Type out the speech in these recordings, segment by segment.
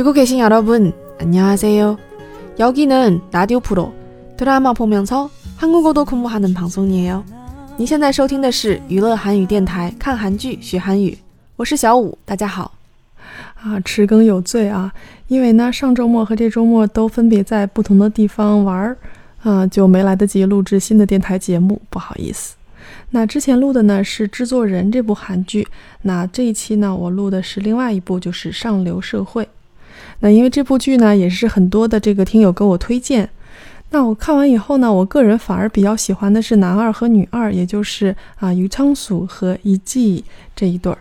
듣고 계신 여러분, 안녕하세요. 여기는 라디오 프로 드라마 보면서 한국어도 공부하는 방송이에요. 你现在收听的是娱乐韩语电台，看韩剧学韩语，我是小五，大家好。 啊，迟更有罪啊！因为呢，上周末和这周末都分别在不同的地方玩儿，啊，就没来得及录制新的电台节目，不好意思。那之前录的呢是《制作人》这部韩剧，那这一期呢我录的是另外一部，就是《上流社会》。 那因为这部剧呢也是很多的这个听友给我推荐，那我看完以后呢，我个人反而比较喜欢的是男二和女二，也就是啊于昌素和一季这一对儿。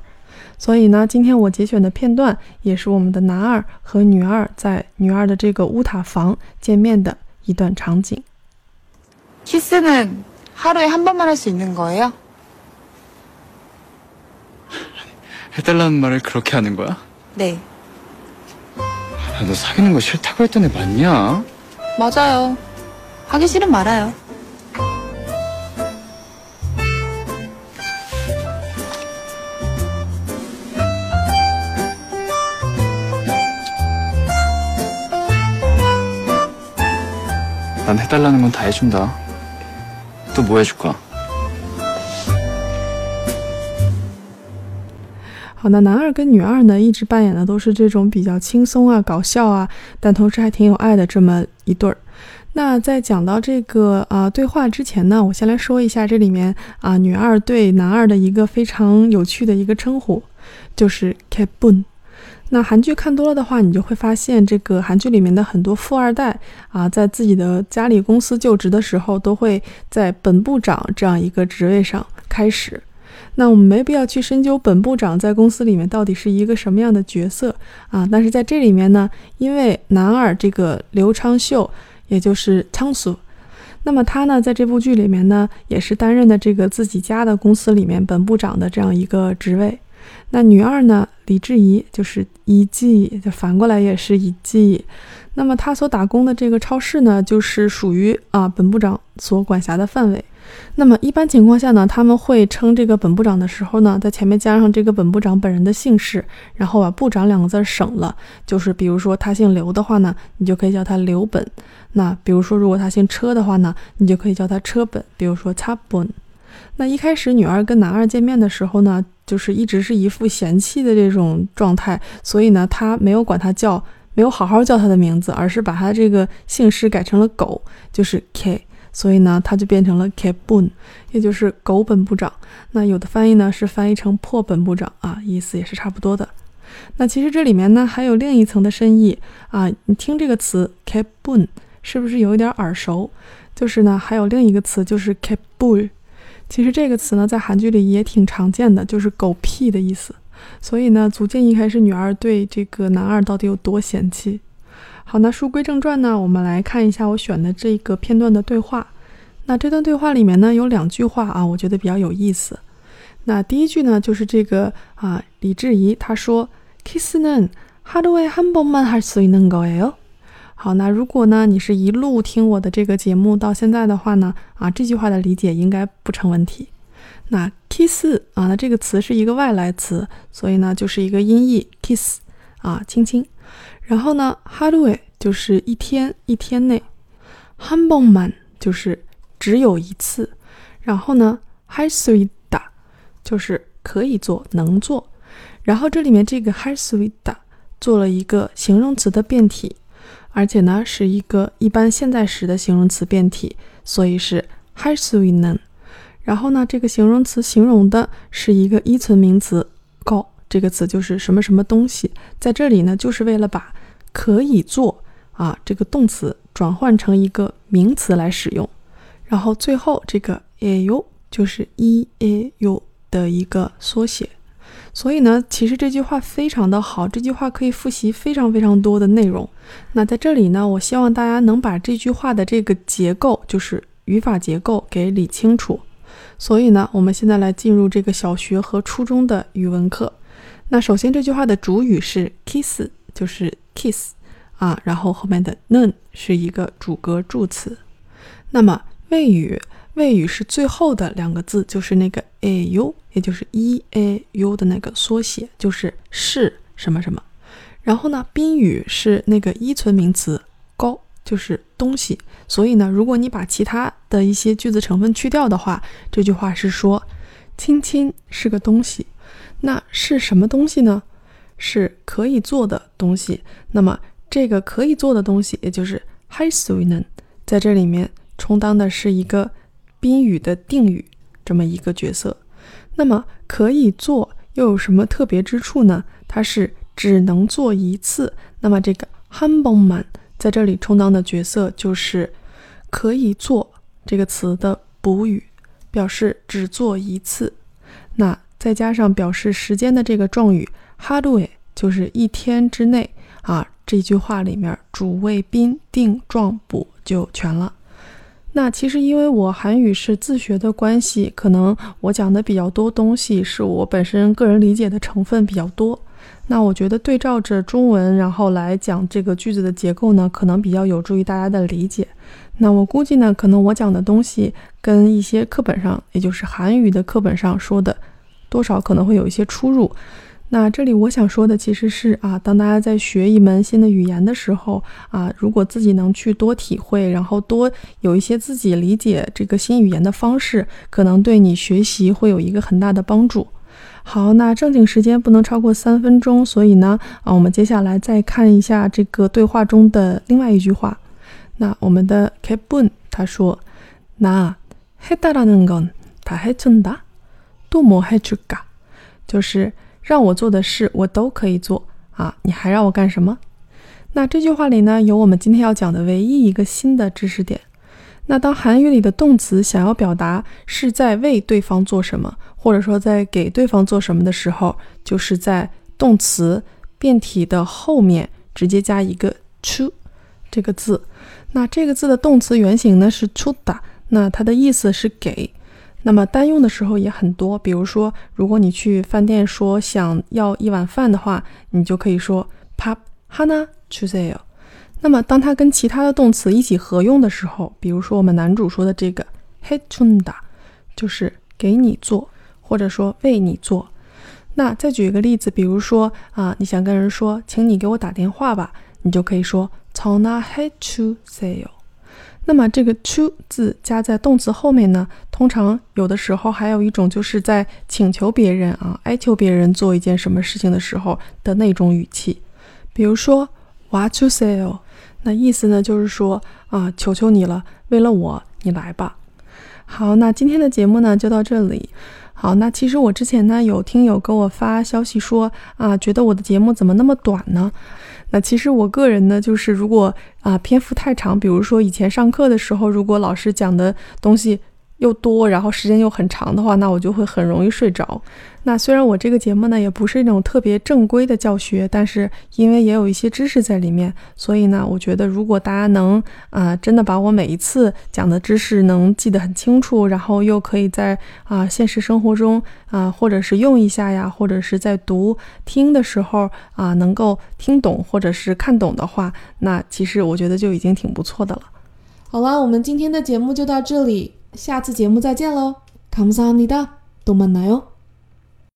所以呢，今天我节选的片段也是我们的男二和女二在女二的这个乌塔房见面的一段场景。키스는 하루에 한 번만 할 수 있는 거예요? 해달라는 말을 그렇게 하는 거야? 네. 야, 너 사귀는 거 싫다고 했던 애 맞냐? 맞아요. 하기 싫으면 말아요. 난 해달라는 건 다 해준다. 또 뭐 해줄 거 好，那男二跟女二呢，一直扮演的都是这种比较轻松啊、搞笑啊，但同时还挺有爱的这么一对儿。那在讲到这个啊对话之前呢，我先来说一下这里面啊女二对男二的一个非常有趣的一个称呼，就是 Kebun。那韩剧看多了的话，你就会发现这个韩剧里面的很多富二代啊，在自己的家里公司就职的时候，都会在本部长这样一个职位上开始。那我们没必要去深究本部长在公司里面到底是一个什么样的角色啊，但是在这里面呢，因为男二这个刘昌秀，也就是昌素，那么他呢在这部剧里面呢，也是担任的这个自己家的公司里面本部长的这样一个职位。那女二呢，李智怡就是一季，就反过来也是一季。那么她所打工的这个超市呢，就是属于啊本部长所管辖的范围。那么一般情况下呢，他们会称这个本部长的时候呢，在前面加上这个本部长本人的姓氏，然后把“部长”两个字省了。就是比如说他姓刘的话呢，你就可以叫他刘本。那比如说如果他姓车的话呢，你就可以叫他车本。比如说擦本。那一开始女二跟男二见面的时候呢，就是一直是一副嫌弃的这种状态，所以呢，他没有管他叫，没有好好叫他的名字，而是把他这个姓氏改成了狗，就是 K。所以呢，它就变成了 Kebun，也就是狗本部长。那有的翻译呢是翻译成破本部长啊，意思也是差不多的。那其实这里面呢还有另一层的深意啊，你听这个词 Kebun 是不是有一点耳熟？就是呢还有另一个词就是 Kebul，其实这个词呢在韩剧里也挺常见的，就是狗屁的意思。所以呢，足见一开始女二对这个男二到底有多嫌弃。好，那书归正传呢，我们来看一下我选的这个片段的对话。那这段对话里面呢，有两句话啊，我觉得比较有意思。那第一句呢，就是这个啊，李智怡她说：“Kiss 는하루에한번만할수있는거예 요。 ”好，那如果呢，你是一路听我的这个节目到现在的话呢，啊，这句话的理解应该不成问题。那 kiss 啊，那这个词是一个外来词，所以呢，就是一个音译 kiss 啊，亲亲。然后呢，하루에就是一天一天内，한번만就是只有一次。然后呢，할수있다就是可以做能做。然后这里面这个할수있다做了一个形容词的变体，而且呢是一个一般现在时的形容词变体，所以是할수있는然后呢，这个形容词形容的是一个依存名词거 这个词就是什么什么东西，在这里呢，就是为了把可以做啊，这个动词转换成一个名词来使用，然后最后这个 a u 就是 e a u 的一个缩写，所以呢，其实这句话非常的好，这句话可以复习非常非常多的内容。那在这里呢，我希望大家能把这句话的这个结构，就是语法结构给理清楚。所以呢，我们现在来进入这个小学和初中的语文课。那首先这句话的主语是 kiss。就是 kiss 啊，然后后面的 nun 是一个主格助词。那么谓语，谓语是最后的两个字，就是那个 a u，也就是 e a u 的那个缩写，就是是什么什么。然后呢，宾语是那个依存名词高，就是东西。所以呢，如果你把其他的一些句子成分去掉的话，这句话是说，亲亲是个东西。那是什么东西呢？是可以做的东西。那么这个可以做的东西，也就是 high s u i n e n 在这里面充当的是一个宾语的定语这么一个角色。那么可以做又有什么特别之处呢？它是只能做一次。那么这个 humble man 在这里充当的角色就是可以做这个词的补语，表示只做一次。那再加上表示时间的这个状语 harue，就是一天之内啊。这句话里面主谓宾定状补就全了。那其实因为我韩语是自学的关系，可能我讲的比较多东西是我本身个人理解的成分比较多。那我觉得对照着中文，然后来讲这个句子的结构呢，可能比较有助于大家的理解。那我估计呢，可能我讲的东西跟一些课本上，也就是韩语的课本上说的。多少可能会有一些出入。那这里我想说的其实是啊，当大家在学一门新的语言的时候啊，如果自己能去多体会，然后多有一些自己理解这个新语言的方式，可能对你学习会有一个很大的帮助。好，那正经时间不能超过三分钟，所以呢啊，我们接下来再看一下这个对话中的另外一句话。那我们的 Kebun 他说：“那해달라는건다해준다。” 多么还去嘎，就是让我做的事我都可以做啊！你还让我干什么？那这句话里呢，有我们今天要讲的唯一一个新的知识点。那当韩语里的动词想要表达是在为对方做什么，或者说在给对方做什么的时候，就是在动词变体的后面直接加一个 to 这个字。那这个字的动词原形呢是 to da，那它的意思是给。那么单用的时候也很多，比如说，如果你去饭店说想要一碗饭的话，你就可以说 pop hana chuseyo。那么当它跟其他的动词一起合用的时候，比如说我们男主说的这个 hechunda，就是给你做，或者说为你做。那再举一个例子，比如说啊，你想跟人说，请你给我打电话吧，你就可以说 tona hechuseyo。那么这个 to 字加在动词后面呢，通常有的时候还有一种就是在请求别人啊、哀求别人做一件什么事情的时候的那种语气。比如说 What to say？那意思呢就是说啊，求求你了，为了我，你来吧。好，那今天的节目呢就到这里。好，那其实我之前呢有听友给我发消息说啊，觉得我的节目怎么那么短呢？那其实我个人呢，就是如果啊篇幅太长，比如说以前上课的时候，如果老师讲的东西。又多，然后时间又很长的话，那我就会很容易睡着。那虽然我这个节目呢也不是那种特别正规的教学，但是因为也有一些知识在里面，所以呢，我觉得如果大家能啊真的把我每一次讲的知识能记得很清楚，然后又可以在啊现实生活中啊或者是用一下呀，或者是在读听的时候啊能够听懂或者是看懂的话，那其实我觉得就已经挺不错的了。好了，我们今天的节目就到这里。下次节目再见喽，감사합니다，또 만나요。